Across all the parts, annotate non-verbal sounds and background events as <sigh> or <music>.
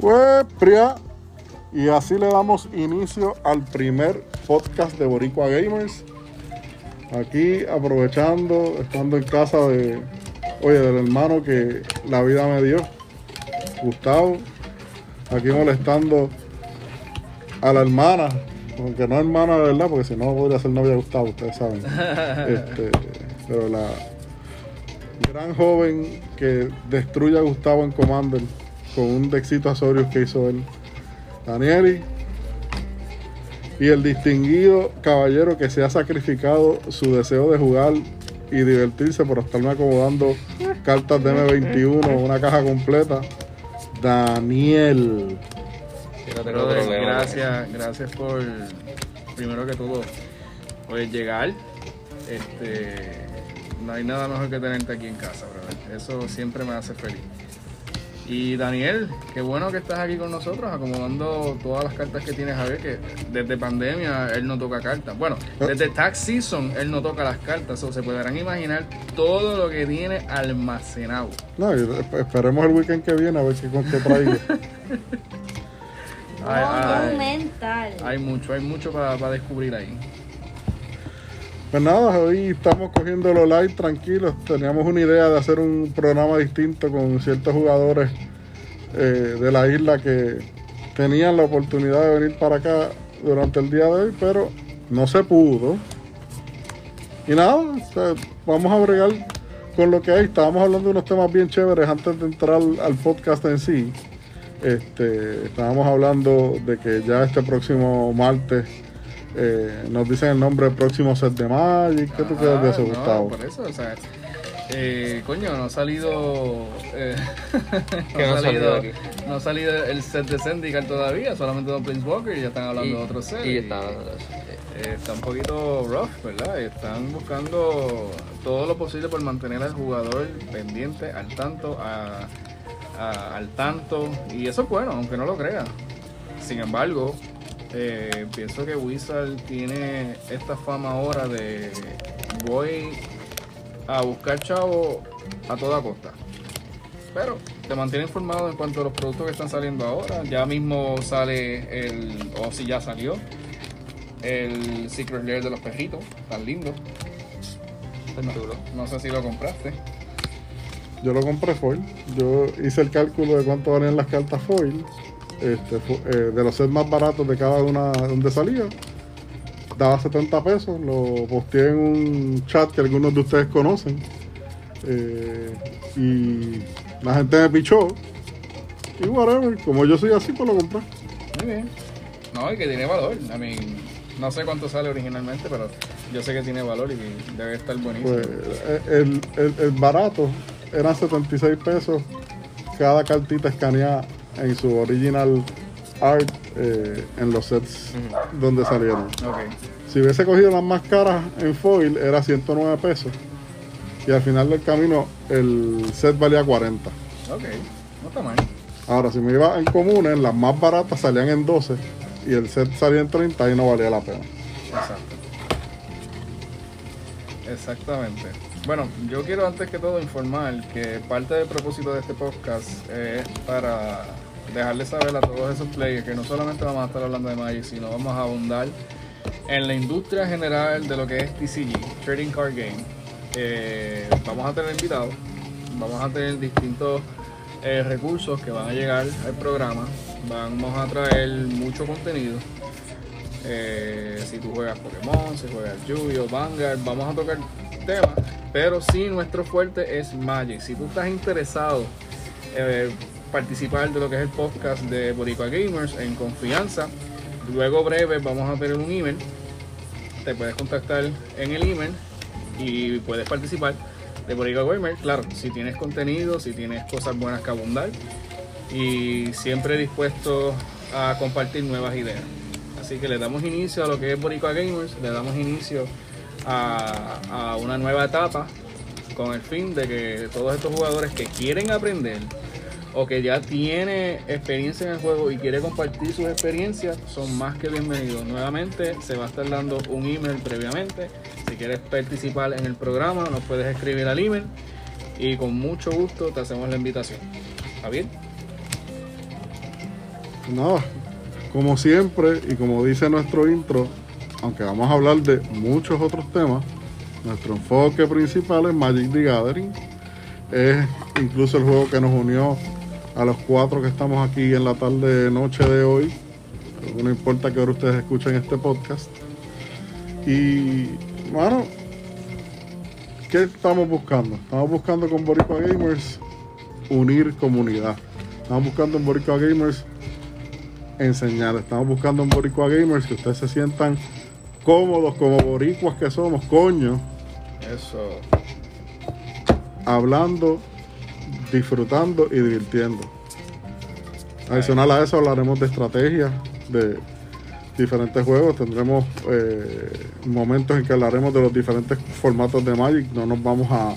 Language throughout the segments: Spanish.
Wepria. Y así le damos inicio al primer podcast de Boricua Gamers. Aquí aprovechando, estando en casa de, oye, del hermano que la vida me dio, Gustavo. Aquí molestando a la hermana, aunque no hermana de verdad, porque si no podría ser novia de Gustavo, ustedes saben. <laughs> Este, pero la gran joven que destruye a Gustavo en Commander con un Dexito Azorius que hizo él. Danieli. Y el distinguido caballero que se ha sacrificado su deseo de jugar y divertirse por estarme acomodando cartas de M21, una caja completa. Daniel. Brother, gracias, gracias por primero que todo pues llegar. Este no hay nada mejor que tenerte aquí en casa, brother. Eso siempre me hace feliz. Y Daniel, qué bueno que estás aquí con nosotros, acomodando todas las cartas que tienes a ver, que desde pandemia él no toca cartas. Bueno, desde tax season él no toca las cartas, o se podrán imaginar todo lo que tiene almacenado. No, esperemos el weekend que viene a ver qué, con qué traigo. <laughs> Ay, ay. Monumental. Hay mucho, hay mucho para descubrir ahí. Pues nada, hoy estamos cogiéndolo light, tranquilos. Teníamos una idea de hacer un programa distinto con ciertos jugadores eh, de la isla que tenían la oportunidad de venir para acá durante el día de hoy, pero no se pudo. Y nada, vamos a bregar con lo que hay. Estábamos hablando de unos temas bien chéveres antes de entrar al, al podcast en sí. Este, estábamos hablando de que ya este próximo martes eh, nos dicen el nombre del próximo set de Magic. ¿Qué tú crees de eso, Ah, no, Gustavo? Por eso, o sea, eh, coño, no ha salido. eh, <laughs> ¿Qué no ha salido aquí? no ha salido el set de Zendikar todavía, solamente Don Planeswalker y ya están hablando de otro set. y y, está eh, está un poquito rough, ¿verdad? Están buscando todo lo posible por mantener al jugador pendiente, al tanto, a- a- al tanto. Y eso es bueno, aunque no lo crean. Sin embargo, eh, pienso que Wizard tiene esta fama ahora de voy a buscar chavo a toda costa. Pero te mantiene informado en cuanto a los productos que están saliendo ahora. Ya mismo sale el, o si ya salió, el Secret Lair de los perritos, tan lindo. No sé si lo compraste. Yo lo compré foil. Yo hice el cálculo de cuánto valían las cartas foil. Este, eh, de los sets más baratos de cada una donde salía. Daba 70 pesos. Lo posteé en un chat que algunos de ustedes conocen. Eh, y la gente me pichó. Y whatever. Como yo soy así, pues lo compré. Muy bien. No, y que tiene valor. I mean, no sé cuánto sale originalmente, pero yo sé que tiene valor y que debe estar buenísimo. Pues el, el- el barato eran 76 pesos cada cartita escaneada en su original art eh, en los sets donde salieron. Si hubiese cogido las más caras en foil era 109 pesos y al final del camino el set valía 40. Ok. No está mal. Ahora si me iba en comunes las más baratas salían en 12 y el set salía en 30 y no valía la pena. Exacto. Exactamente. Bueno, yo quiero antes que todo informar que parte del propósito de este podcast es para dejarles saber a todos esos players que no solamente vamos a estar hablando de Magic, sino vamos a abundar en la industria general de lo que es TCG, Trading Card Game. Eh, vamos a tener invitados, vamos a tener distintos eh, recursos que van a llegar al programa, vamos a traer mucho contenido. Eh, si tú juegas Pokémon, si juegas Yu-Gi-Oh, Vanguard, vamos a tocar temas, pero sí nuestro fuerte es Magic. Si tú estás interesado en participar de lo que es el podcast de Boricua Gamers en confianza, luego breve vamos a tener un email, te puedes contactar en el email y puedes participar de Boricua Gamers, claro, si tienes contenido, si tienes cosas buenas que abundar y siempre dispuesto a compartir nuevas ideas. Así que le damos inicio a lo que es Boricua Gamers, le damos inicio a una nueva etapa con el fin de que todos estos jugadores que quieren aprender o que ya tiene experiencia en el juego y quiere compartir sus experiencias son más que bienvenidos. Nuevamente se va a estar dando un email previamente. Si quieres participar en el programa nos puedes escribir al email y con mucho gusto te hacemos la invitación. ¿Está bien? nada, como siempre y como dice nuestro intro, aunque vamos a hablar de muchos otros temas, nuestro enfoque principal es Magic the Gathering. Es incluso el juego que nos unió a los cuatro que estamos aquí en la tarde noche de hoy. No importa que ahora ustedes escuchen este podcast. Y bueno, ¿qué estamos buscando? Estamos buscando con Boricua Gamers unir comunidad. Estamos buscando en Boricua Gamers enseñar. Estamos buscando en Boricua Gamers que ustedes se sientan cómodos como boricuas que somos, coño, Eso. hablando, disfrutando y divirtiendo. Adicional a eso hablaremos de estrategia, de diferentes juegos, tendremos eh, momentos en que hablaremos de los diferentes formatos de Magic, no nos vamos a,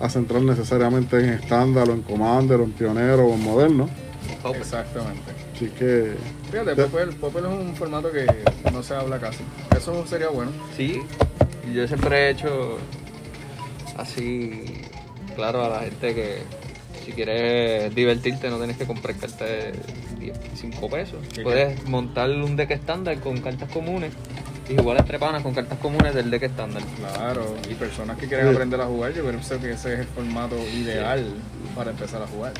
a centrar necesariamente en estándar o en Commander o en pionero o en moderno. Pauper. Exactamente. Así que Fíjate, Ya. Popel, Popel es un formato que no se habla casi. Eso sería bueno. Sí, yo siempre he hecho así claro a la gente que si quieres divertirte no tienes que comprar cartas de 10, 5 pesos. ¿Qué Puedes montar un deck estándar con cartas comunes y jugar entre panas con cartas comunes del deck estándar. Claro. Y personas que quieren Sí. aprender a jugar, yo creo que ese es el formato ideal para empezar a jugar.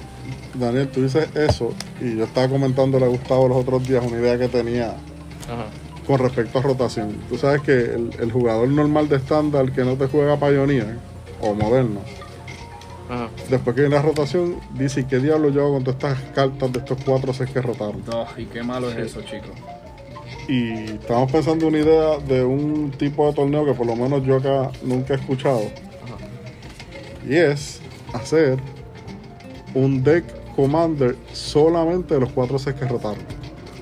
Daniel, tú dices eso y yo estaba comentándole a Gustavo los otros días una idea que tenía Ajá. con respecto a rotación. Tú sabes que el, el jugador normal de estándar que no te juega Pioneer o moderno, Ajá. después que viene la rotación, dice, ¿y qué diablo yo hago con todas estas cartas de estos cuatro sets que rotaron? Oh, y qué malo Sí. es eso, chicos. Y estamos pensando una idea de un tipo de torneo que por lo menos yo acá nunca he escuchado. Ajá. Y es hacer un deck commander solamente de los cuatro sets que rotaron.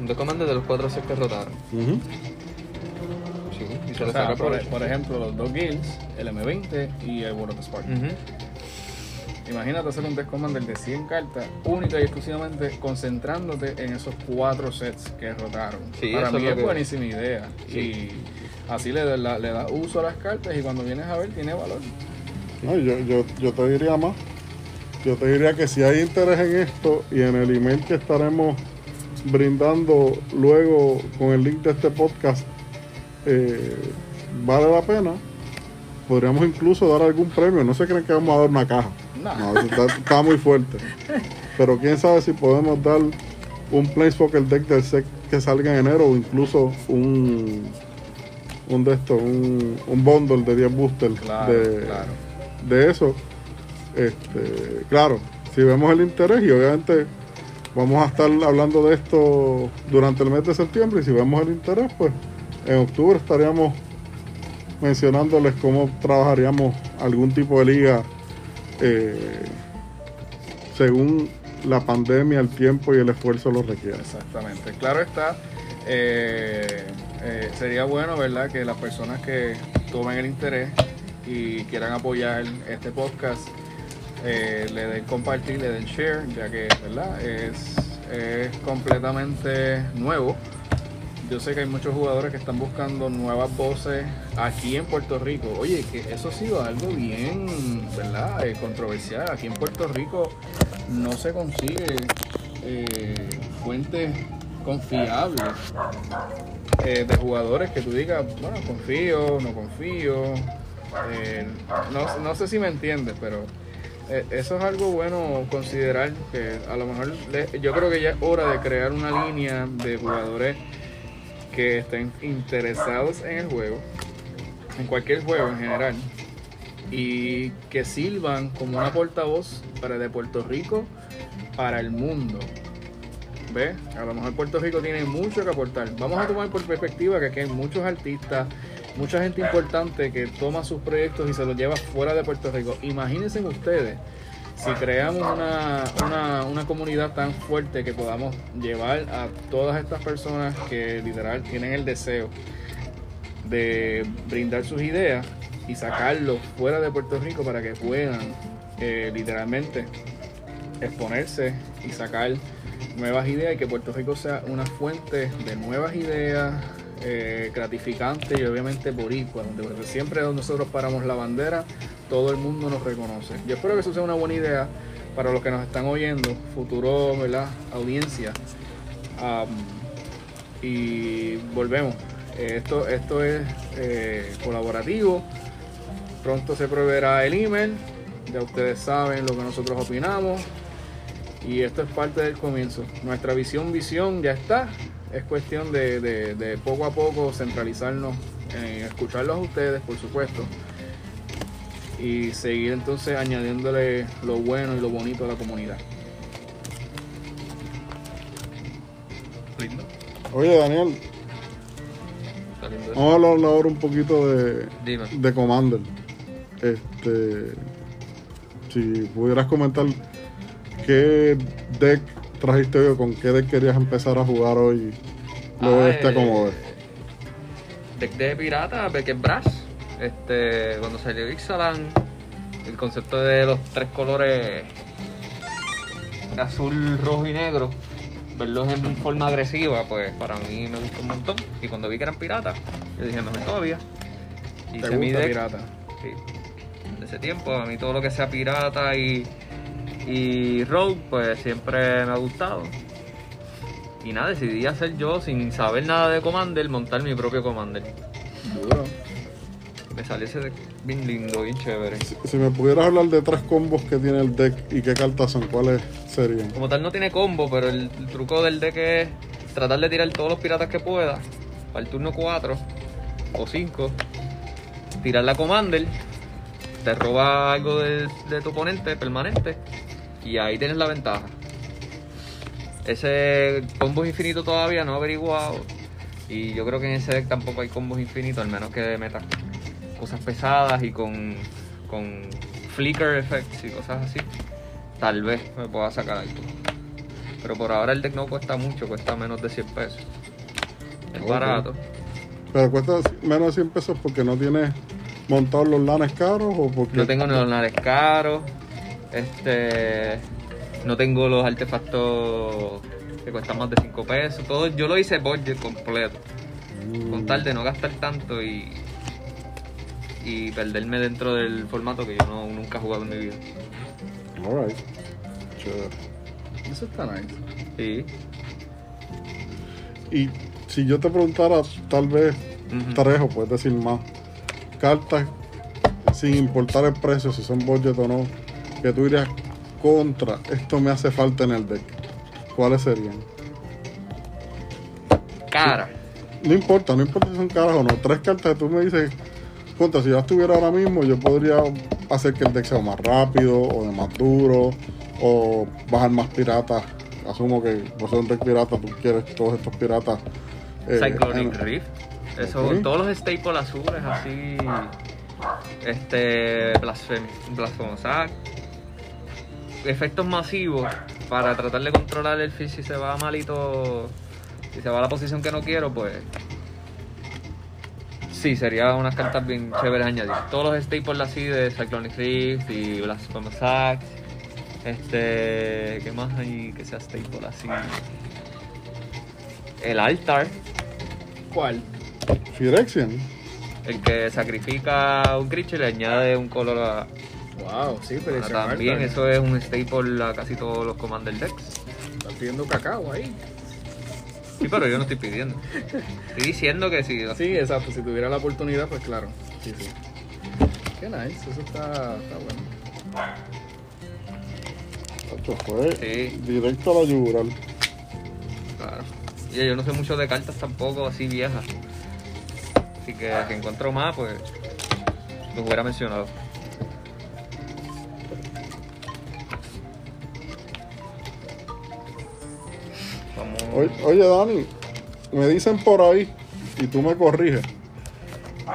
Un deck commander de los cuatro sets que rotaron. Sí, y se O sea, saca por, por ejemplo, los dos guilds, el M20 y el World of Spark. Ujú. Imagínate hacer un deck commander de 100 cartas, única y exclusivamente concentrándote en esos cuatro sets que rotaron. Sí, Para eso mí es lo es que- buenísima idea. Sí. Y así le, da- la- le da uso a las cartas y cuando vienes a ver tiene valor. No, yo, yo, yo te diría más. Yo te diría que si hay interés en esto y en el email que estaremos brindando luego con el link de este podcast, eh, vale la pena. Podríamos incluso dar algún premio. No se creen que vamos a dar una caja. No. Está, está muy fuerte. Pero quién sabe si podemos dar un Planeswalker deck del set que salga en enero o incluso un un de estos, un, un bundle de 10 boosters Claro, de, claro. de eso. Este, claro, si vemos el interés y obviamente vamos a estar hablando de esto durante el mes de septiembre y si vemos el interés, pues en octubre estaríamos mencionándoles cómo trabajaríamos algún tipo de liga eh, según la pandemia, el tiempo y el esfuerzo lo requiere. Exactamente. Claro está, eh, eh, sería bueno, ¿verdad?, que las personas que tomen el interés y quieran apoyar este podcast eh, le den compartir, le den share, ya que, ¿verdad?, es, es completamente nuevo. Yo sé que hay muchos jugadores que están buscando nuevas voces aquí en Puerto Rico. Oye, que eso ha sido algo bien, ¿verdad? Eh, controversial. Aquí en Puerto Rico no se consigue eh, fuentes confiables de jugadores que tú digas, bueno, confío, no confío. No, no sé si me entiendes, pero eso es algo bueno considerar que a lo mejor yo creo que ya es hora de crear una línea de jugadores que estén interesados en el juego, en cualquier juego en general, y que sirvan como una portavoz para de Puerto Rico para el mundo. ¿Ves? A lo mejor Puerto Rico tiene mucho que aportar. Vamos a tomar por perspectiva que aquí hay muchos artistas, mucha gente importante que toma sus proyectos y se los lleva fuera de Puerto Rico. Imagínense ustedes si creamos una, una, una comunidad tan fuerte que podamos llevar a todas estas personas que literal tienen el deseo de brindar sus ideas y sacarlos fuera de Puerto Rico para que puedan eh, literalmente exponerse y sacar nuevas ideas y que Puerto Rico sea una fuente de nuevas ideas eh, gratificantes y obviamente boricua, donde siempre donde nosotros paramos la bandera, todo el mundo nos reconoce. Yo espero que eso sea una buena idea para los que nos están oyendo, futuro ¿verdad? audiencia. Y volvemos. Eh, Esto, esto es eh, colaborativo. Pronto se proveerá el email. Ya ustedes saben lo que nosotros opinamos. Y esto es parte del comienzo. Nuestra visión, visión ya está. Es cuestión de, de- de poco a poco centralizarnos en escucharlos a ustedes, por supuesto. Y seguir entonces añadiéndole lo bueno y lo bonito a la comunidad. Lindo. Oye, Daniel, vamos a hablar ahora un poquito de, Dime. de Commander. Este, si pudieras comentar qué deck trajiste hoy o con qué deck querías empezar a jugar hoy, luego Ah, de este eh, acomodo. Deck de pirata, Beckett Brass. Este, cuando salió Ixalan, el concepto de los tres colores azul, rojo y negro, verlos en forma agresiva, pues para mí me gustó un montón. Y cuando vi que eran piratas, yo dije, mejor todavía. ¿Te Hice mi gusta deck, pirata? sí, de ese tiempo, a mí todo lo que sea pirata y, y rogue, pues siempre me ha gustado. Y nada, decidí hacer yo, sin saber nada de Commander, montar mi propio Commander. Duro. Me salió ese deck bien lindo, bien chévere. Si, si me pudieras hablar de tres combos que tiene el deck y qué cartas son, ¿cuáles serían? Como tal no tiene combo, pero el, el truco del deck es tratar de tirar todos los piratas que pueda para el turno 4 o 5. Tirar la Commander, te roba algo de, de tu oponente permanente y ahí tienes la ventaja. Ese combo infinito todavía no he averiguado y yo creo que en ese deck tampoco hay combos infinitos, al menos que metas cosas pesadas y con, con flicker effects y cosas así. Tal vez me pueda sacar algo. Pero por ahora el deck no cuesta mucho, cuesta menos de 100 pesos. Es barato. Pero cuesta menos de 100 pesos porque no tienes montados los lanes caros o porque... No tengo neonales caros. Este. No tengo los artefactos que cuestan más de 5 pesos. Todo, yo lo hice budget completo. Mm, Con tal de no gastar tanto y. Y perderme dentro del formato que yo no, nunca he jugado en mi vida. Alright. Chévere. Eso está nice. Sí. Y si yo te preguntara, tal vez tres o puedes decir más, cartas sin importar el precio, si son budget o no, que tú dirías contra, esto me hace falta en el deck. ¿Cuáles serían? Cara. No importa, no importa si son caras o no. Tres cartas que tú me dices, contra, si yo estuviera ahora mismo, yo podría hacer que el deck sea más rápido o de más duro o bajar más piratas. Asumo que por ser un deck pirata, tú quieres todos estos piratas. eh, Cyclonic en- Rift. Eso, Ok. todos los staples azules así. Este. Blasphemous Act. Efectos masivos para tratar de controlar el fish si se va malito. Si se va a la posición que no quiero, pues. Sí, sería unas cartas bien chéveres añadir. Todos los staples así de Cyclonic Rift y Blasphemous Act. Este. ¿Qué más hay que sea staple así? El altar. ¿Cuál? Phyrexian. El que sacrifica un creature y le añade un color a. Wow, sí, pero a ese también, eso es un staple a casi todos los Commander decks. Estás pidiendo cacao ahí. Sí, pero yo no estoy pidiendo. Estoy diciendo que si. Sí, exacto. Si tuviera la oportunidad, pues claro. Sí, sí. Qué nice. Eso está, está bueno. Esto fue Sí. directo a la yugural. Claro. Y yo no sé mucho de cartas tampoco así viejas. Así que si encuentro más, pues. Lo hubiera mencionado. Oye, oye, Dani, me dicen por ahí, y tú me corriges,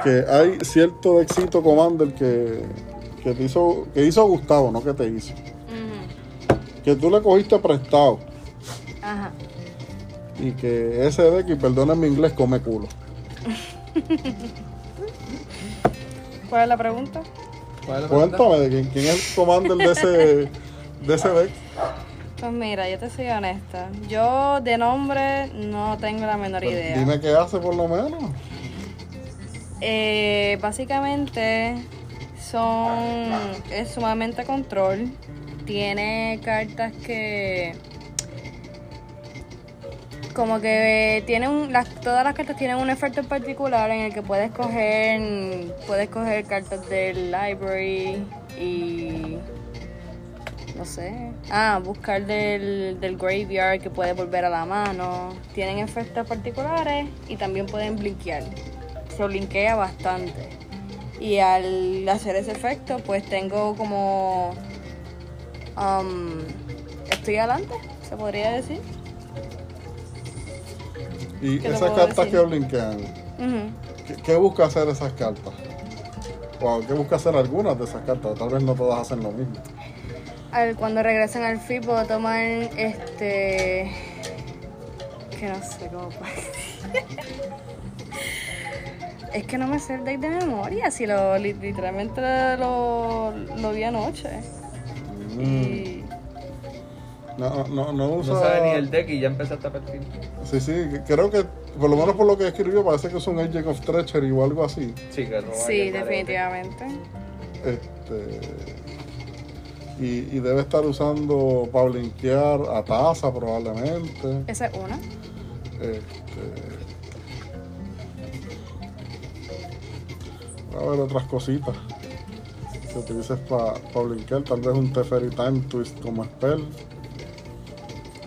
que hay cierto éxito Commander que, que te hizo, que hizo Gustavo, no que te hizo. Que tú le cogiste prestado Ajá. y que ese deck, y perdónenme mi inglés, come culo. ¿Cuál es la pregunta? ¿Cuál es la pregunta? Cuéntame de quién, quién es el Commander de ese, de ese <laughs> deck. Pues mira, yo te soy honesta. Yo de nombre no tengo la menor Pues idea. dime qué hace por lo menos. Eh, básicamente son es sumamente control. Tiene cartas que como que tiene un, las, todas las cartas tienen un efecto en particular en el que puedes coger, puedes coger cartas del library y no sé, ah, buscar del, del graveyard que puede volver a la mano. Tienen efectos particulares y también pueden blinkear. Se blinkea bastante. Y al hacer ese efecto, pues tengo como um, estoy adelante, se podría decir. Y ¿Qué te esas cartas decir? que blinkean, Ujú. ¿qué, qué busca hacer esas cartas? O qué busca hacer algunas de esas cartas, tal vez no todas hacen lo mismo. Al- cuando regresan al feed puedo tomar este que no sé cómo <laughs> puede- es que no me sé el deck de memoria si lo li- literalmente lo, lo vi anoche Mm. y No, no, no usa... No sabe ni el deck y ya empezaste a partir. Sí, sí, creo que, por lo menos por lo que escribió, parece que es un Agent of Treachery o algo así. Sí, que roba sí definitivamente Este, y, y debe estar usando para blinkear a taza probablemente. esa es una Este, va a haber otras cositas que utilices para blinkear. Tal vez un Teferi Time Twist como spell.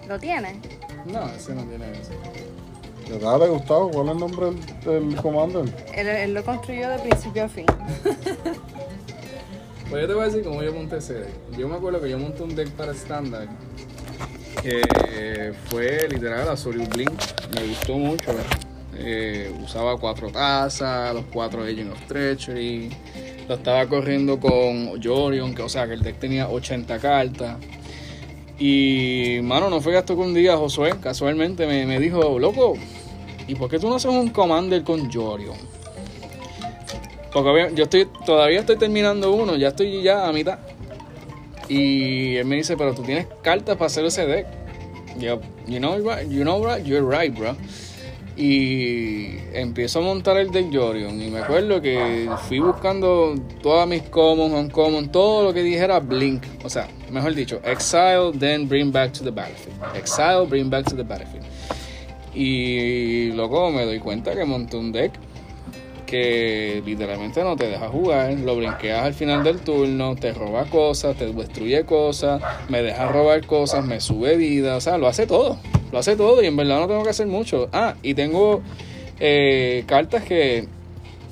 lo tiene No, ese no tiene eso. Que dale, Gustavo, ¿cuál es el nombre del, del commander? él, él lo construyó de principio a fin <laughs> Pues yo te voy a decir cómo yo monté ese deck. Yo me acuerdo que yo monté un deck para estándar que fue literal Azorius Blink. Me gustó mucho. Eh, usaba cuatro tazas, los cuatro Agent of Treachery. Lo estaba corriendo con Jorion, que o sea que el deck tenía 80 cartas. Y mano, no fue hasta que un día Josué casualmente me, me dijo, loco, ¿y por qué tú no haces un commander con Jorion? Porque yo estoy, todavía estoy terminando uno, ya estoy ya a mitad. Y él me dice, pero tú tienes cartas para hacer ese deck. Yo, you know, you know, right, you're right, bro. Y empiezo a montar el deck Jorion. Y me acuerdo que fui buscando todas mis commons, uncommon, todo lo que dijera Blink. O sea, mejor dicho, Exile, then bring back to the battlefield. Exile, bring back to the battlefield. Y luego me doy cuenta que monté un deck que literalmente no te deja jugar, lo brinqueas al final del turno, te roba cosas, te destruye cosas, me deja robar cosas, me sube vida, o sea, lo hace todo, lo hace todo y en verdad no tengo que hacer mucho. Ah, y tengo eh, cartas que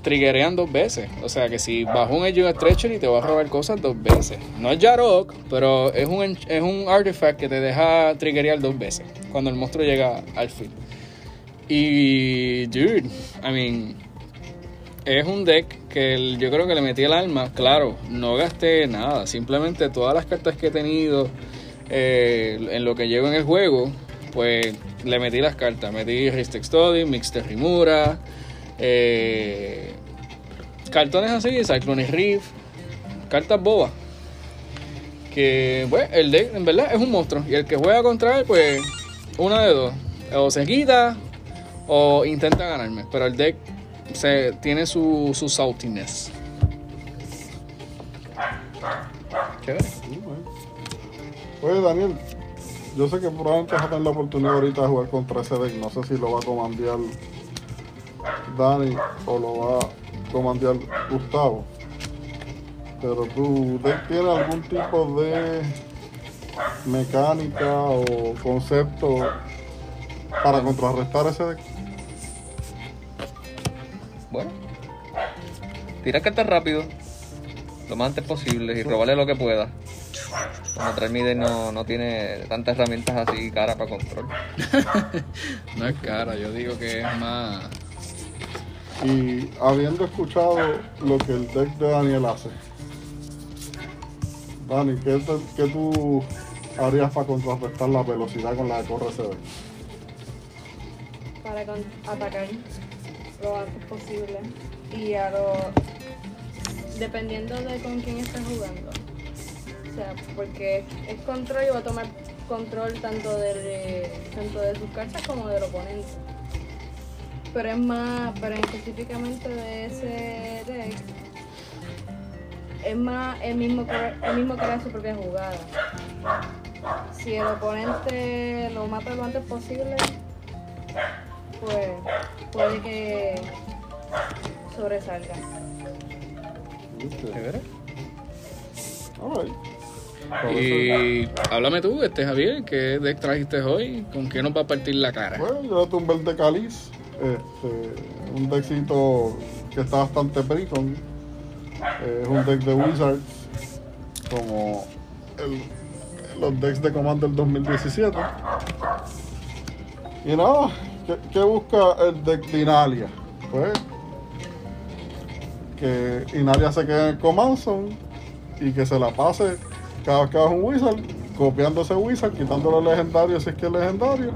triggerean dos veces, o sea que si bajo un Edge of Treachery te va a robar cosas dos veces. No es Jarok, pero es un, es un artifact que te deja triggerear dos veces cuando el monstruo llega al field. Y, dude, I mean, es un deck que yo creo que le metí el alma. Claro, no gasté nada. Simplemente todas las cartas que he tenido eh, en lo que llevo en el juego, pues le metí las cartas. Metí Ristek Study, Mixed Rimura, eh, cartones así, Cyclone Reef, cartas bobas. Que, pues, el deck en verdad es un monstruo. Y el que juega contra él, pues, una de dos. O se quita o intenta ganarme. Pero el deck se, tiene su, su saltiness. Chévere. Oye, Daniel, yo sé que probablemente vas a tener la oportunidad ahorita de jugar contra ese deck. No sé si lo va a comandear Dani o lo va a comandear Gustavo. Pero tu deck tiene algún tipo de mecánica o concepto para contrarrestar ese deck. Tira cartas rápido, lo más antes posible y robarle lo que pueda. Como Tremide no, no tiene tantas herramientas así cara para control. <laughs> No es cara, yo digo que es más. Y habiendo escuchado lo que el deck de Daniel hace, Dani, ¿qué, te- qué tú harías para contrarrestar la velocidad con la que corre ese deck? para con- atacar lo antes posible y a lo dependiendo de con quién estés jugando. O sea porque es control y va a tomar control tanto de tanto de sus cartas como del oponente. Pero es más pero específicamente de ese deck es más el mismo el mismo crea su propia jugada. Si el oponente lo mata lo antes posible pues puede que sobresalga. Chévere. Alright. Y háblame tú, este Javier, ¿qué deck trajiste hoy? ¿Con qué nos va a partir la cara? Bueno, yo tumbé el de Caliz. Este, un deckcito que está bastante precon. Eh, es un deck de Wizards. Como el- los decks de Commander 2017. Y nada, ¿qué, qué busca el deck de Inalia? Pues que Inalia se quede en el Command Zone y que se la pase cada vez que haga un Wizard, copiando ese Wizard, quitándole el legendario si es que es legendario.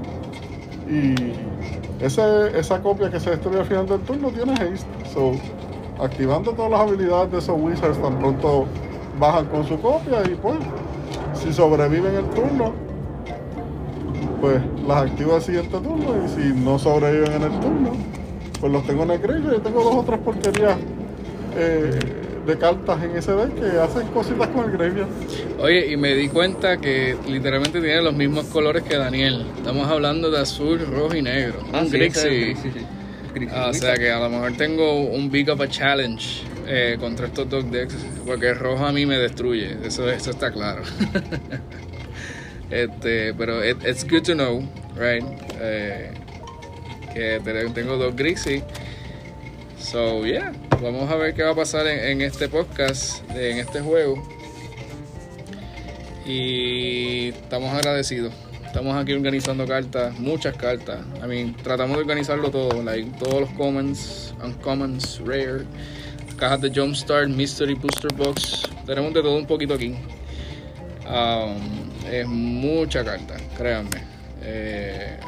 Y ese, esa copia que se destruye al final del turno tiene haste. So, activando todas las habilidades de esos Wizards tan pronto bajan con su copia y pues, si sobreviven el turno, pues las activo al siguiente turno y si no sobreviven en el turno, pues los tengo en el graveyard y tengo dos otras porquerías eh, de cartas en ese deck que hacen cositas con el graveyard. Oye, y me di cuenta que literalmente tiene los mismos colores que Daniel. Estamos hablando de azul, rojo y negro. Ah, un sí, es Grixie. Grixie, sí. Grixie. Ah, o sea que a lo mejor tengo un Big Up a Challenge eh, contra estos dos decks, porque el rojo a mí me destruye, eso, eso está claro. <laughs> este, pero it- it's good to know, right? Eh, que te- tengo dos Grixie. So, yeah, vamos a ver qué va a pasar en, este podcast, en este juego. Y estamos agradecidos. Estamos aquí organizando cartas, muchas cartas. I mean, tratamos de organizarlo todo, like, todos los commons, uncommons, rare, cajas de Jumpstart, Mystery Booster Box. Tenemos de todo un poquito aquí. Um, es mucha carta, créanme. Eh,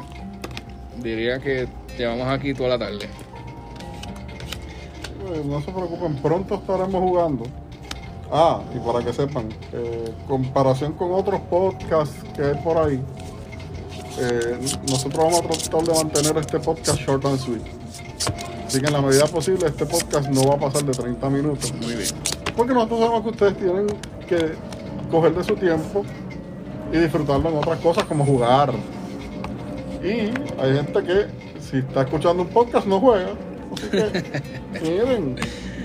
diría que llevamos aquí toda la tarde. No se preocupen, pronto estaremos jugando. Ah, y para que sepan, eh, comparación con otros podcasts que hay por ahí, eh, nosotros vamos a tratar de mantener este podcast short and sweet. Así que en la medida posible este podcast no va a pasar de 30 minutos. Muy bien. Porque nosotros sabemos que ustedes tienen que coger de su tiempo y disfrutarlo en otras cosas como jugar. Y hay gente que si está escuchando un podcast no juega. Así <laughs> que miren,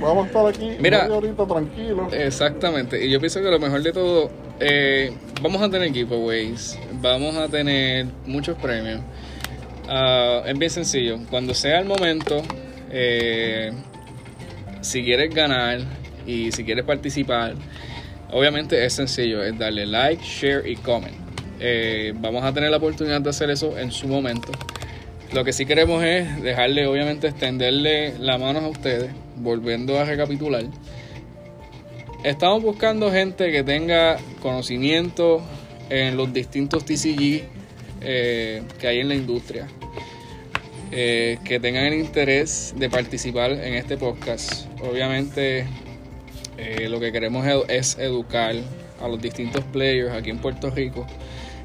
vamos a estar aquí Mira. media horita tranquilos. Exactamente, y yo pienso que lo mejor de todo, eh, vamos a tener giveaways, vamos a tener muchos premios. Ah, es bien sencillo, cuando sea el momento, eh, si quieres ganar y si quieres participar, obviamente es sencillo, es darle like, share y comment. Eh, vamos a tener la oportunidad de hacer eso en su momento. Lo que sí queremos es dejarle, obviamente, extenderle la mano a ustedes, volviendo a recapitular. Estamos buscando gente que tenga conocimiento en los distintos TCG eh, que hay en la industria, eh, que tengan el interés de participar en este podcast. Obviamente, eh, lo que queremos es educar a los distintos players aquí en Puerto Rico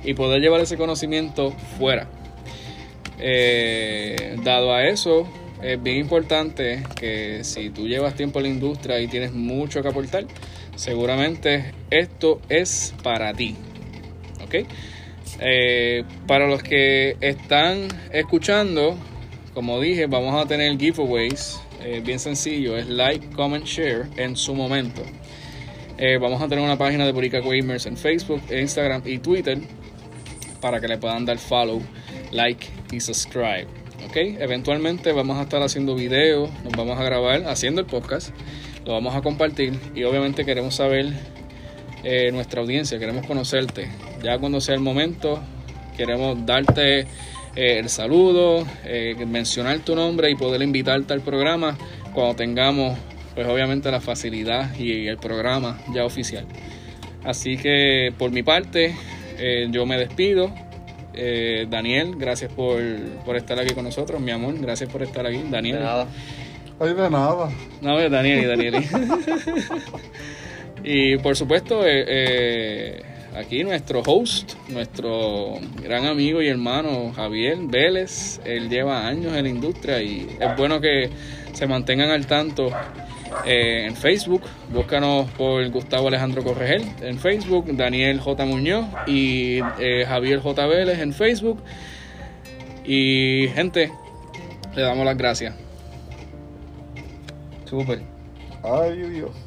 y poder llevar ese conocimiento fuera. Eh, dado a eso, es bien importante que si tú llevas tiempo en la industria y tienes mucho que aportar, seguramente esto es para ti. ¿Ok? Eh, para los que están escuchando, como dije, vamos a tener giveaways. eh, bien sencillo, es like, comment, share en su momento. Eh, vamos a tener una página de Borica Gamers en Facebook, Instagram y Twitter para que le puedan dar follow, like y subscribe. ¿ok? Eventualmente vamos a estar haciendo videos, nos vamos a grabar haciendo el podcast, lo vamos a compartir y obviamente queremos saber eh, nuestra audiencia, queremos conocerte. Ya cuando sea el momento, queremos darte eh, el saludo, eh, mencionar tu nombre y poder invitarte al programa cuando tengamos, pues obviamente la facilidad y el programa ya oficial. Así que por mi parte, yo me despido. Eh, Daniel, gracias por, por estar aquí con nosotros, mi amor, gracias por estar aquí. Daniel. De nada. Ay, de nada. No, Daniel y Daniel. <laughs> y por supuesto, eh, eh, aquí nuestro host, nuestro gran amigo y hermano Javier Vélez, él lleva años en la industria y es bueno que se mantengan al tanto eh, en Facebook. Búscanos por Gustavo Alejandro Corregel en Facebook, Daniel J. Muñoz y eh, Javier J. Vélez en Facebook. Y gente, le damos las gracias. Súper. Ay, Dios.